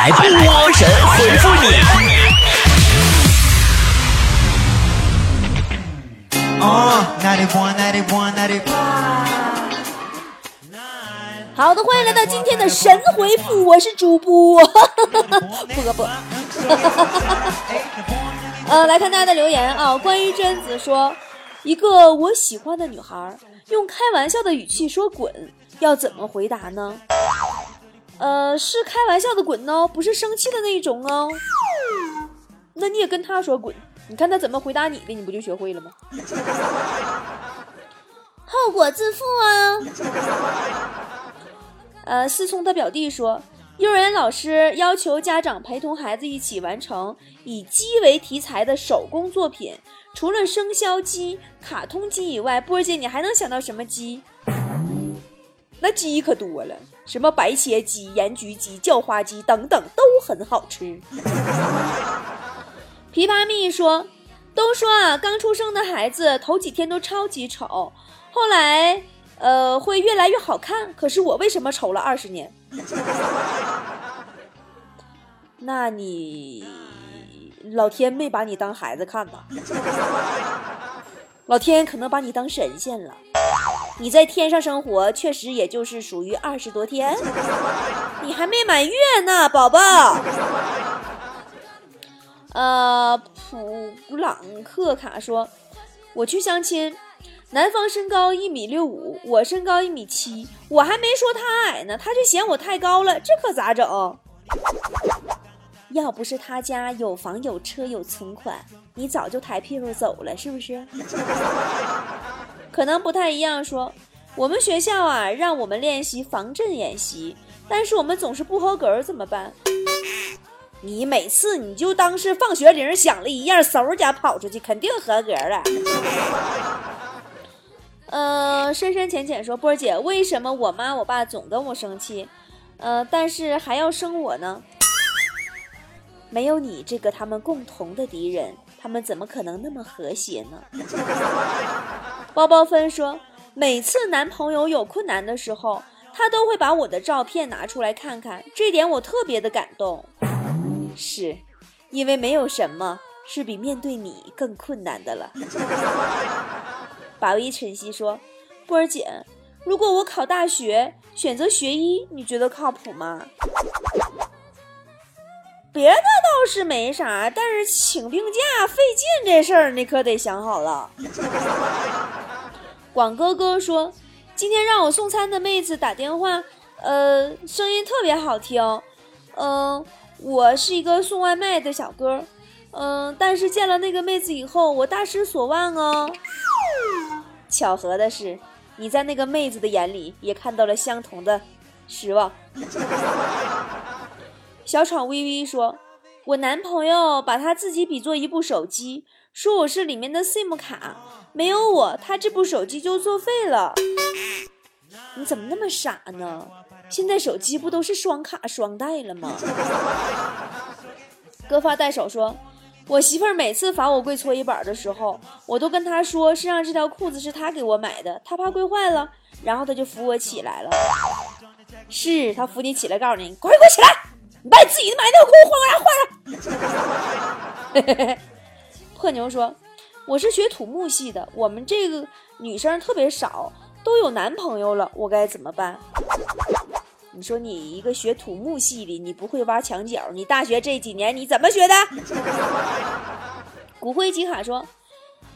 来，波神回复你。好的，欢迎来到今天的神回复，我是主播波波。呃，来看大家的留言啊，关于贞子说，一个我喜欢的女孩用开玩笑的语气说滚，要怎么回答呢？呃，是开玩笑的滚哦，不是生气的那一种哦。那你也跟他说滚，你看他怎么回答你的，你不就学会了吗？后果自负啊。呃，思聪他表弟说，幼儿园老师要求家长陪同孩子一起完成以鸡为题材的手工作品，除了生肖鸡、卡通鸡以外，波姐你还能想到什么鸡？那鸡可多了，什么白切鸡、盐焗鸡、叫花鸡等等都很好吃。琵琶蜜说：“都说啊，刚出生的孩子头几天都超级丑，后来呃会越来越好看。可是我为什么丑了二十年？那你老天没把你当孩子看吧？老天可能把你当神仙了。”你在天上生活，确实也就是属于二十多天，你还没满月呢，宝宝。呃，普朗克卡说，我去相亲，男方身高一米六五，我身高一米七，我还没说他矮呢，他就嫌我太高了，这可咋整？要不是他家有房有车有存款，你早就抬屁股走了，是不是？可能不太一样。说我们学校啊，让我们练习防震演习，但是我们总是不合格，怎么办？你每次你就当是放学铃响了一样，嗖家跑出去，肯定合格了。呃，深深浅浅说，波儿姐，为什么我妈我爸总跟我生气，呃，但是还要生我呢？没有你这个他们共同的敌人，他们怎么可能那么和谐呢？包包芬说，每次男朋友有困难的时候，他都会把我的照片拿出来看看，这点我特别的感动。是，因为没有什么是比面对你更困难的了。宝一晨曦说，波儿姐，如果我考大学选择学医，你觉得靠谱吗？别的倒是没啥，但是请病假费劲这事儿，你可得想好了。广哥哥说，今天让我送餐的妹子打电话，呃，声音特别好听。嗯，我是一个送外卖的小哥，嗯，但是见了那个妹子以后，我大失所望哦。巧合的是，你在那个妹子的眼里也看到了相同的失望。小闯微微说：“我男朋友把他自己比作一部手机，说我是里面的 SIM 卡，没有我，他这部手机就作废了。你怎么那么傻呢？现在手机不都是双卡双待了吗？” 割发带手说：“我媳妇儿每次罚我跪搓衣板的时候，我都跟她说，身上这条裤子是她给我买的，她怕跪坏了，然后她就扶我起来了。是她扶你起来，告诉你，快快起来。”你把你自己的买内裤换过来换上。破牛说：“我是学土木系的，我们这个女生特别少，都有男朋友了，我该怎么办？”你说你一个学土木系的，你不会挖墙角，你大学这几年你怎么学的？骨灰吉卡说：“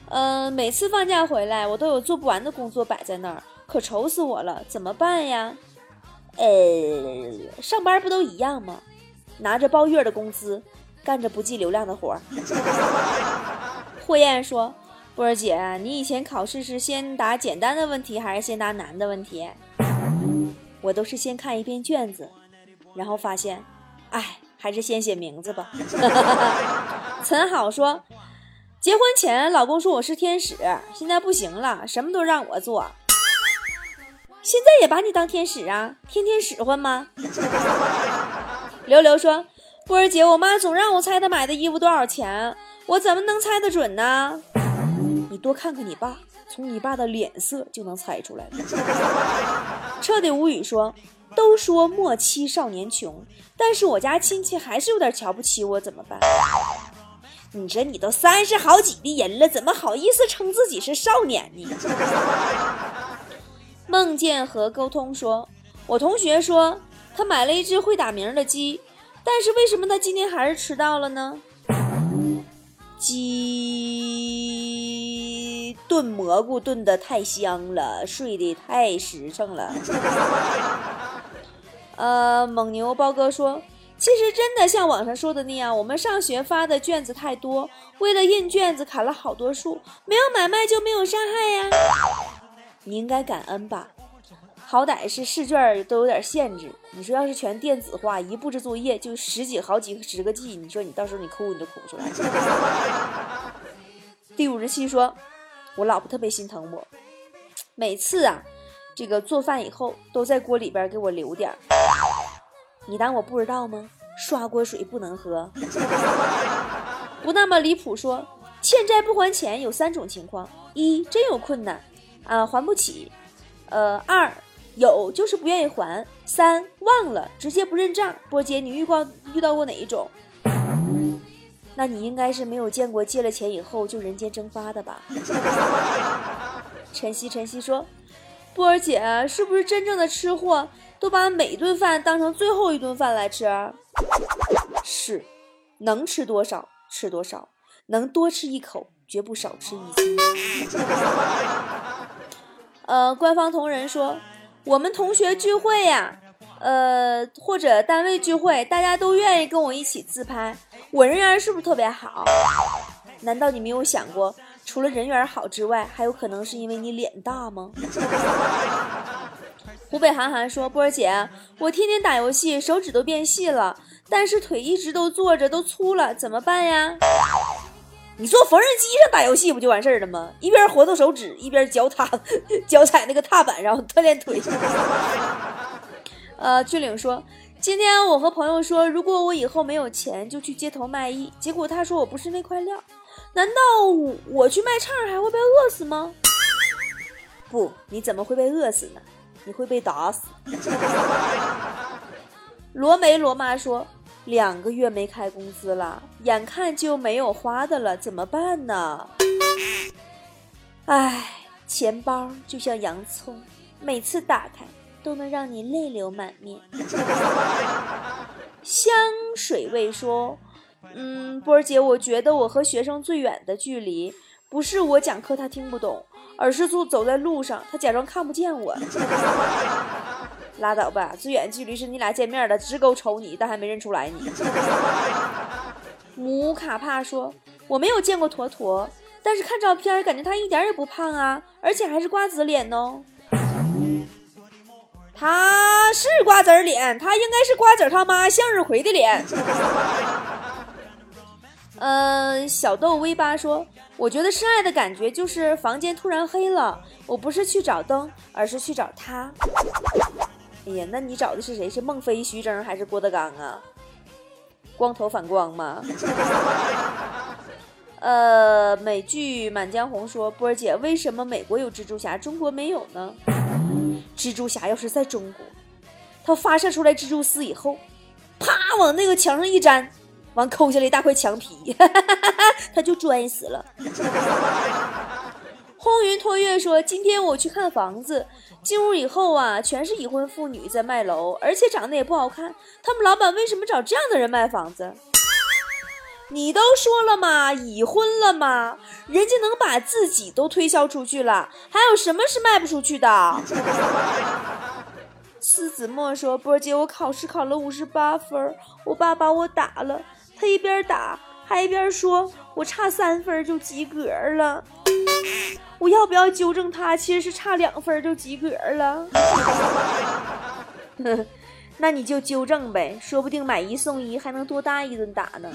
嗯，每次放假回来，我都有做不完的工作摆在那儿，可愁死我了，怎么办呀？呃，上班不都一样吗？”拿着包月的工资，干着不计流量的活儿。霍艳说：“波儿姐，你以前考试是先答简单的问题，还是先答难的问题？”我都是先看一遍卷子，然后发现，哎，还是先写名字吧。陈好说：“结婚前老公说我是天使，现在不行了，什么都让我做。现在也把你当天使啊？天天使唤吗？”刘刘说：“波儿姐，我妈总让我猜她买的衣服多少钱，我怎么能猜得准呢？你多看看你爸，从你爸的脸色就能猜出来了。”彻底无语说：“都说莫欺少年穷，但是我家亲戚还是有点瞧不起我，怎么办？你这你都三十好几的人了，怎么好意思称自己是少年呢？梦见和沟通说，我同学说他买了一只会打鸣的鸡，但是为什么他今天还是迟到了呢？鸡炖蘑菇炖的太香了，睡得太实诚了。呃，蒙牛包哥说。其实真的像网上说的那样，我们上学发的卷子太多，为了印卷子砍了好多树，没有买卖就没有伤害呀。你应该感恩吧，好歹是试卷都有点限制。你说要是全电子化，一布置作业就十几好几十个 G，你说你到时候你哭你都哭不出来。第五十七说，我老婆特别心疼我，每次啊，这个做饭以后都在锅里边给我留点。你当我不知道吗？刷锅水不能喝。不那么离谱说，欠债不还钱有三种情况：一真有困难，啊还不起；呃二有就是不愿意还；三忘了直接不认账。波姐，你遇过遇到过哪一种？那你应该是没有见过借了钱以后就人间蒸发的吧？晨曦晨曦说，波儿姐是不是真正的吃货？都把每顿饭当成最后一顿饭来吃，是，能吃多少吃多少，能多吃一口绝不少吃一斤。呃，官方同仁说，我们同学聚会呀，呃，或者单位聚会，大家都愿意跟我一起自拍，我人缘是不是特别好？难道你没有想过，除了人缘好之外，还有可能是因为你脸大吗？湖北韩寒说：“波儿姐，我天天打游戏，手指都变细了，但是腿一直都坐着，都粗了，怎么办呀？你坐缝纫机上打游戏不就完事儿了吗？一边活动手指，一边脚踏脚踩那个踏板，然后锻炼腿。”呃，俊岭说：“今天我和朋友说，如果我以后没有钱，就去街头卖艺。结果他说我不是那块料，难道我去卖唱还会被饿死吗？不，你怎么会被饿死呢？”你会被打死。罗梅罗妈说：“两个月没开工资了，眼看就没有花的了，怎么办呢？”唉，钱包就像洋葱，每次打开都能让你泪流满面。香水味说：“嗯，波儿姐，我觉得我和学生最远的距离，不是我讲课他听不懂。”而是走走在路上，他假装看不见我。拉倒吧，最远距离是你俩见面了，直勾瞅你，但还没认出来你。姆卡帕说：“我没有见过坨坨，但是看照片感觉他一点也不胖啊，而且还是瓜子脸哦。”他是瓜子脸，他应该是瓜子他妈向日葵的脸。嗯，小豆 V 八说：“我觉得深爱的感觉就是房间突然黑了，我不是去找灯，而是去找他。”哎呀，那你找的是谁？是孟非、徐峥还是郭德纲啊？光头反光吗？呃，美剧《满江红》说：“波儿姐，为什么美国有蜘蛛侠，中国没有呢？蜘蛛侠要是在中国，他发射出来蜘蛛丝以后，啪往那个墙上一粘。”完抠下来一大块墙皮，他就摔死了。轰云托月说：“今天我去看房子，进屋以后啊，全是已婚妇女在卖楼，而且长得也不好看。他们老板为什么找这样的人卖房子？你都说了嘛，已婚了嘛？人家能把自己都推销出去了，还有什么是卖不出去的？”思子墨说：“波姐，我考试考了五十八分，我爸把我打了。”他一边打还一边说：“我差三分就及格了，我要不要纠正他？其实是差两分就及格了。”那你就纠正呗，说不定买一送一还能多打一顿打呢。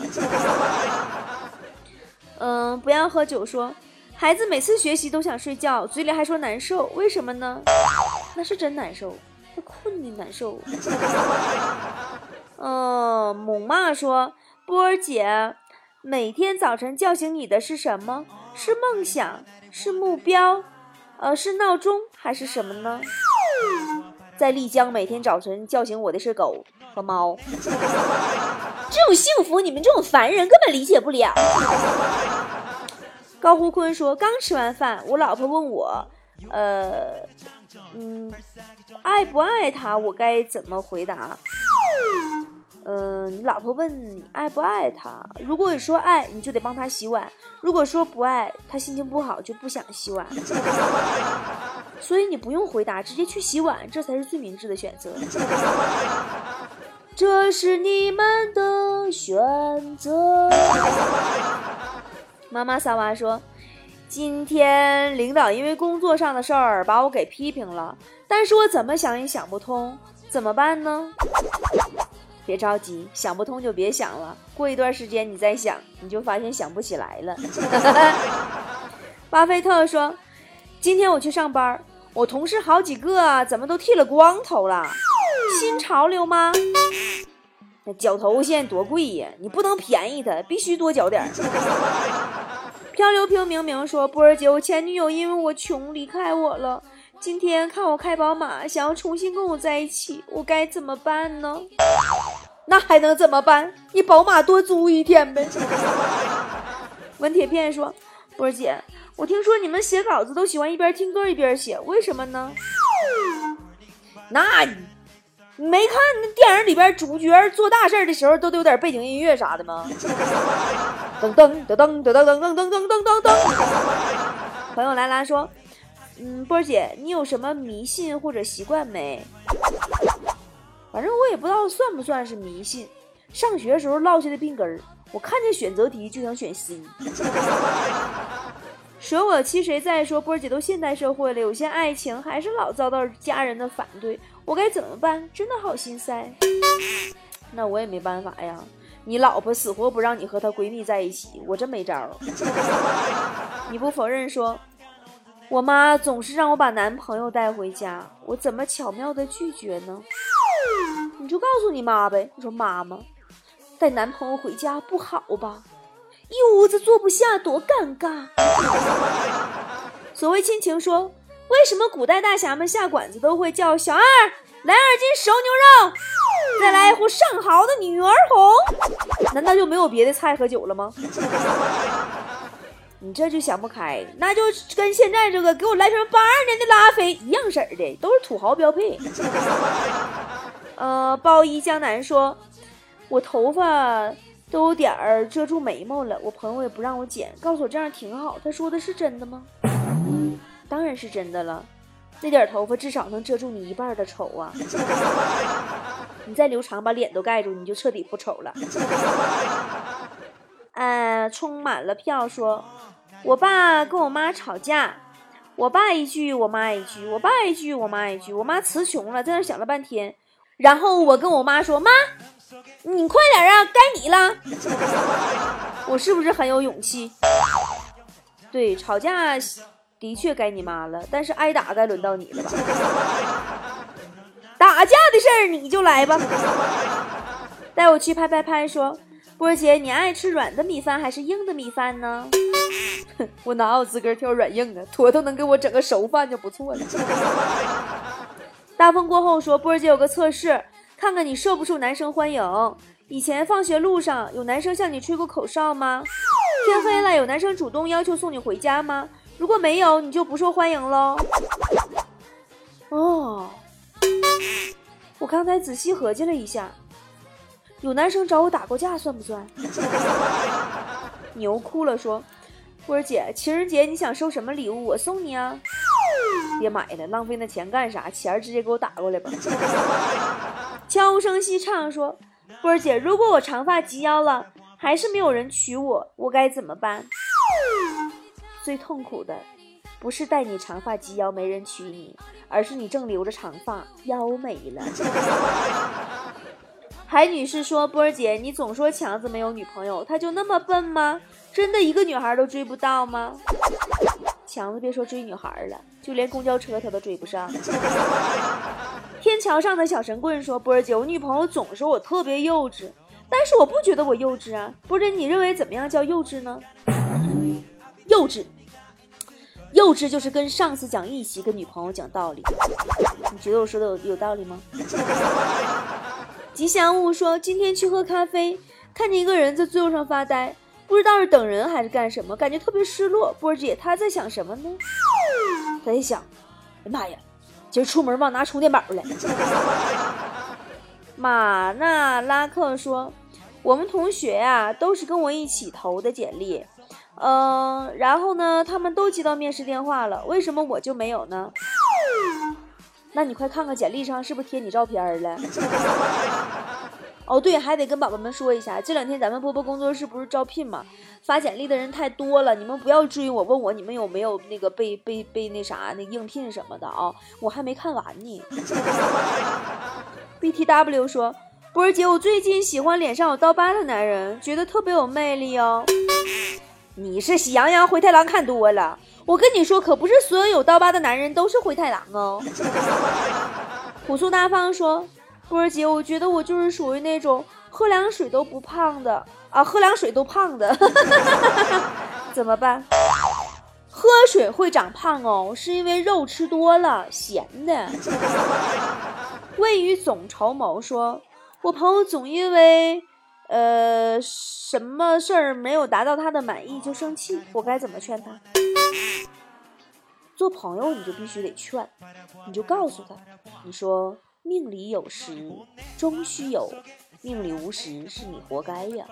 嗯，不要喝酒。说孩子每次学习都想睡觉，嘴里还说难受，为什么呢？那是真难受，他困的难受。嗯，猛妈说。波儿姐，每天早晨叫醒你的是什么？是梦想，是目标，呃，是闹钟，还是什么呢？在丽江每天早晨叫醒我的是狗和猫。这种幸福，你们这种凡人根本理解不了。高胡坤说：“刚吃完饭，我老婆问我，呃，嗯，爱不爱他？我该怎么回答？嗯，你老婆问你爱不爱他？如果你说爱，你就得帮他洗碗；如果说不爱，他心情不好就不想洗碗。所以你不用回答，直接去洗碗，这才是最明智的选择。这是你们的选择。”妈妈撒娃说：“今天领导因为工作上的事儿把我给批评了，但是我怎么想也想不通，怎么办呢？别着急，想不通就别想了，过一段时间你再想，你就发现想不起来了。”巴菲特说：“今天我去上班，我同事好几个怎么都剃了光头了？新潮流吗？”那绞头现在多贵呀，你不能便宜他，必须多绞点 漂流瓶明明说：“波儿姐，我前女友因为我穷离开我了，今天看我开宝马，想要重新跟我在一起，我该怎么办呢？”那还能怎么办？你宝马多租一天呗。文铁片说：“波儿姐，我听说你们写稿子都喜欢一边听歌一边写，为什么呢？”那。你没看那电影里边主角做大事的时候都得有点背景音乐啥的吗？噔噔噔噔噔噔噔噔噔噔噔噔。朋友兰兰说：“嗯，波儿姐，你有什么迷信或者习惯没？反正我也不知道算不算是迷信。上学时候落下的病根儿，我看见选择题就想选 C。舍我其谁在？说波儿姐都现代社会了，有些爱情还是老遭到家人的反对。”我该怎么办？真的好心塞。那我也没办法呀。你老婆死活不让你和她闺蜜在一起，我真没招。你不否认说，我妈总是让我把男朋友带回家，我怎么巧妙的拒绝呢？你就告诉你妈呗。你说妈妈带男朋友回家不好吧？一屋子坐不下，多尴尬。所谓亲情说。为什么古代大侠们下馆子都会叫小二来二斤熟牛肉，再来一壶上好的女儿红？难道就没有别的菜和酒了吗？你这就想不开，那就跟现在这个给我来瓶八二年的拉菲一样色儿的，都是土豪标配。呃，包衣江南说，我头发都有点儿遮住眉毛了，我朋友也不让我剪，告诉我这样挺好。他说的是真的吗？当然是真的了，那点头发至少能遮住你一半的丑啊！你再留长把脸都盖住，你就彻底不丑了。呃，充满了票说，我爸跟我妈吵架，我爸一句我妈一句，我爸一句我妈一句，我妈词穷了，在那想了半天，然后我跟我妈说：“妈，你快点啊，该你了。”我是不是很有勇气？对，吵架。的确该你妈了，但是挨打该轮到你了吧？打架的事儿你就来吧，带我去拍拍拍。说波儿姐，你爱吃软的米饭还是硬的米饭呢？我哪有资格挑软硬啊？坨坨能给我整个熟饭就不错了。大风过后说，波儿姐有个测试，看看你受不受男生欢迎。以前放学路上有男生向你吹过口哨吗？天黑了有男生主动要求送你回家吗？如果没有，你就不受欢迎喽。哦，我刚才仔细合计了一下，有男生找我打过架算不算？牛哭了，说：“波儿姐，情人节你想收什么礼物？我送你啊！别买了，浪费那钱干啥？钱儿直接给我打过来吧。”悄无声息唱说：“波儿姐，如果我长发及腰了，还是没有人娶我，我该怎么办？”最痛苦的，不是待你长发及腰没人娶你，而是你正留着长发腰没了。海女士说：“波儿姐，你总说强子没有女朋友，他就那么笨吗？真的一个女孩都追不到吗？”强子别说追女孩了，就连公交车他都追不上。天桥上的小神棍说：“波儿姐，我女朋友总说我特别幼稚，但是我不觉得我幼稚啊。波儿姐，你认为怎么样叫幼稚呢？”幼稚，幼稚就是跟上司讲义气，跟女朋友讲道理。你觉得我说的有有道理吗？吉祥物说今天去喝咖啡，看见一个人在座位上发呆，不知道是等人还是干什么，感觉特别失落。波姐他在想什么呢？他在想，哎妈呀，今儿出门忘拿充电宝了。马纳拉克说，我们同学呀都是跟我一起投的简历。嗯，然后呢？他们都接到面试电话了，为什么我就没有呢？那你快看看简历上是不是贴你照片了？哦，对，还得跟宝宝们说一下，这两天咱们波波工作室不是招聘吗？发简历的人太多了，你们不要追我，问我你们有没有那个被被被那啥那应聘什么的啊？我还没看完呢。B T W 说，波儿姐，我最近喜欢脸上有刀疤的男人，觉得特别有魅力哦。你是喜羊羊灰太狼看多了，我跟你说，可不是所有有刀疤的男人都是灰太狼哦。朴素大方说：“波儿姐，我觉得我就是属于那种喝凉水都不胖的啊，喝凉水都胖的，怎么办？喝水会长胖哦，是因为肉吃多了，咸的。”未雨总筹谋说：“我朋友总因为……”呃，什么事儿没有达到他的满意就生气，我该怎么劝他？做朋友你就必须得劝，你就告诉他，你说命里有时终须有，命里无时是你活该呀。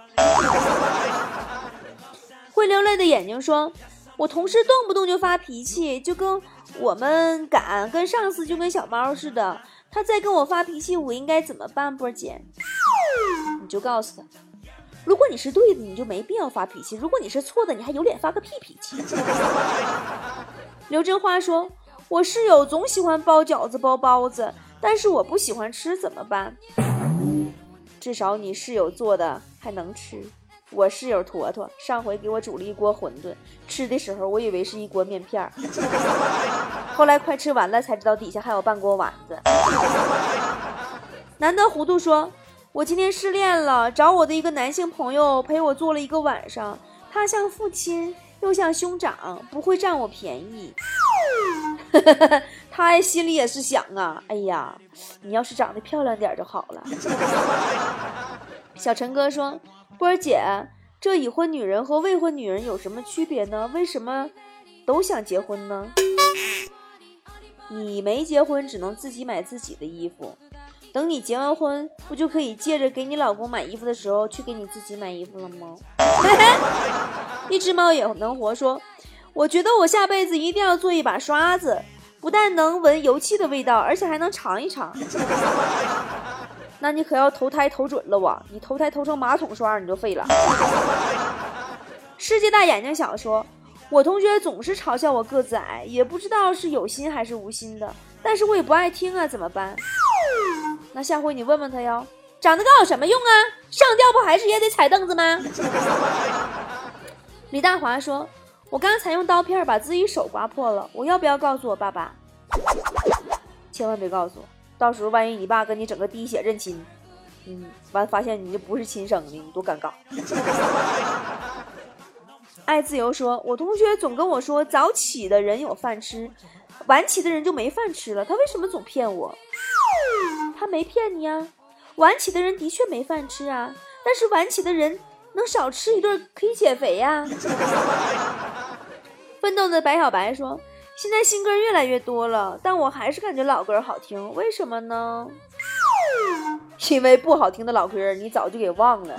会流泪的眼睛说，我同事动不动就发脾气，就跟我们敢，跟上司就跟小猫似的。他再跟我发脾气，我应该怎么办？波姐？你就告诉他，如果你是对的，你就没必要发脾气；如果你是错的，你还有脸发个屁脾气？刘真花说：“我室友总喜欢包饺子、包包子，但是我不喜欢吃，怎么办？”至少你室友做的还能吃。我室友坨坨上回给我煮了一锅馄饨，吃的时候我以为是一锅面片儿，后来快吃完了才知道底下还有半锅丸子。难得糊涂说。我今天失恋了，找我的一个男性朋友陪我坐了一个晚上。他像父亲，又像兄长，不会占我便宜。他心里也是想啊，哎呀，你要是长得漂亮点就好了。小陈哥说：“波儿姐，这已婚女人和未婚女人有什么区别呢？为什么都想结婚呢？你没结婚，只能自己买自己的衣服。”等你结完婚，不就可以借着给你老公买衣服的时候，去给你自己买衣服了吗？一只猫也能活说，我觉得我下辈子一定要做一把刷子，不但能闻油漆的味道，而且还能尝一尝。那你可要投胎投准了哇！你投胎投成马桶刷，你就废了。世界大眼睛小说，我同学总是嘲笑我个子矮，也不知道是有心还是无心的，但是我也不爱听啊，怎么办？那下回你问问他哟，长得高有什么用啊？上吊不还是也得踩凳子吗？李大华说：“我刚才用刀片把自己手刮破了，我要不要告诉我爸爸？千万别告诉我，到时候万一你爸跟你整个滴血认亲，嗯，完发现你就不是亲生的，你多尴尬。”爱自由说：“我同学总跟我说，早起的人有饭吃，晚起的人就没饭吃了。他为什么总骗我？”他没骗你啊，晚起的人的确没饭吃啊，但是晚起的人能少吃一顿可以减肥呀。奋斗的白小白说：“现在新歌越来越多了，但我还是感觉老歌好听，为什么呢？因为不好听的老歌你早就给忘了。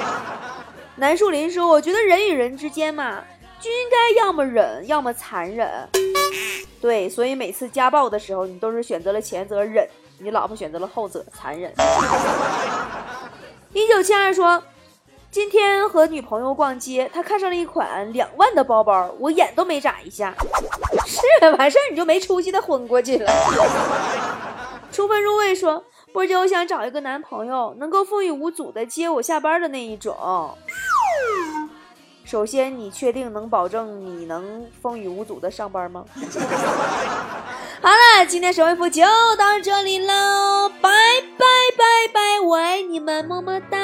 ”南树林说：“我觉得人与人之间嘛，就应该要么忍，要么残忍。对，所以每次家暴的时候，你都是选择了前者忍。”你老婆选择了后者，残忍。一九七二说，今天和女朋友逛街，她看上了一款两万的包包，我眼都没眨一下。是完事儿你就没出息的昏过去了。出分入味说，波姐，我想找一个男朋友，能够风雨无阻的接我下班的那一种。首先，你确定能保证你能风雨无阻的上班吗？好了，今天神回复就到这里喽，拜拜拜拜，我爱你们，么么哒。